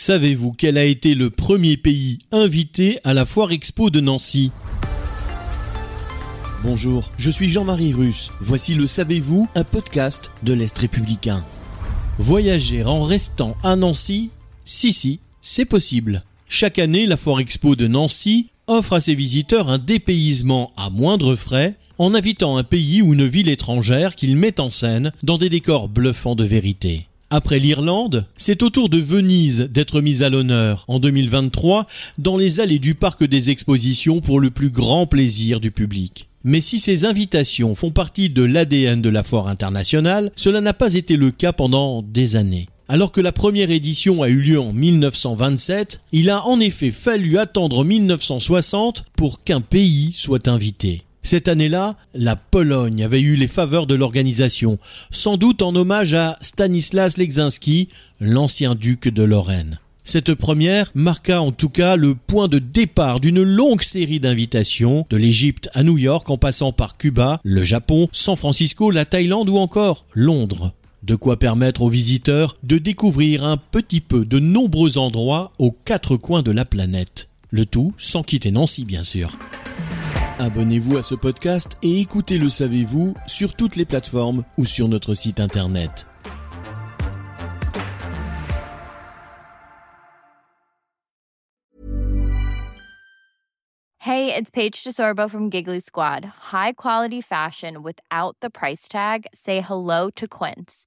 Savez-vous quel a été le premier pays invité à la Foire Expo de Nancy Bonjour, je suis Jean-Marie Russe. Voici le Savez-vous, un podcast de l'Est républicain. Voyager en restant à Nancy Si, si, c'est possible. Chaque année, la Foire Expo de Nancy offre à ses visiteurs un dépaysement à moindre frais en invitant un pays ou une ville étrangère qu'il met en scène dans des décors bluffants de vérité. Après l'Irlande, c'est au tour de Venise d'être mise à l'honneur en 2023 dans les allées du parc des expositions pour le plus grand plaisir du public. Mais si ces invitations font partie de l'ADN de la foire internationale, cela n'a pas été le cas pendant des années. Alors que la première édition a eu lieu en 1927, il a en effet fallu attendre 1960 pour qu'un pays soit invité. Cette année-là, la Pologne avait eu les faveurs de l'organisation, sans doute en hommage à Stanislas Leczinski, l'ancien duc de Lorraine. Cette première marqua en tout cas le point de départ d'une longue série d'invitations, de l'Égypte à New York en passant par Cuba, le Japon, San Francisco, la Thaïlande ou encore Londres. De quoi permettre aux visiteurs de découvrir un petit peu de nombreux endroits aux quatre coins de la planète. Le tout sans quitter Nancy bien sûr. Abonnez-vous à ce podcast et écoutez Le Savez-vous sur toutes les plateformes ou sur notre site internet. Hey, it's Paige DeSorbo from Giggly Squad. High quality fashion without the price tag. Say hello to Quince.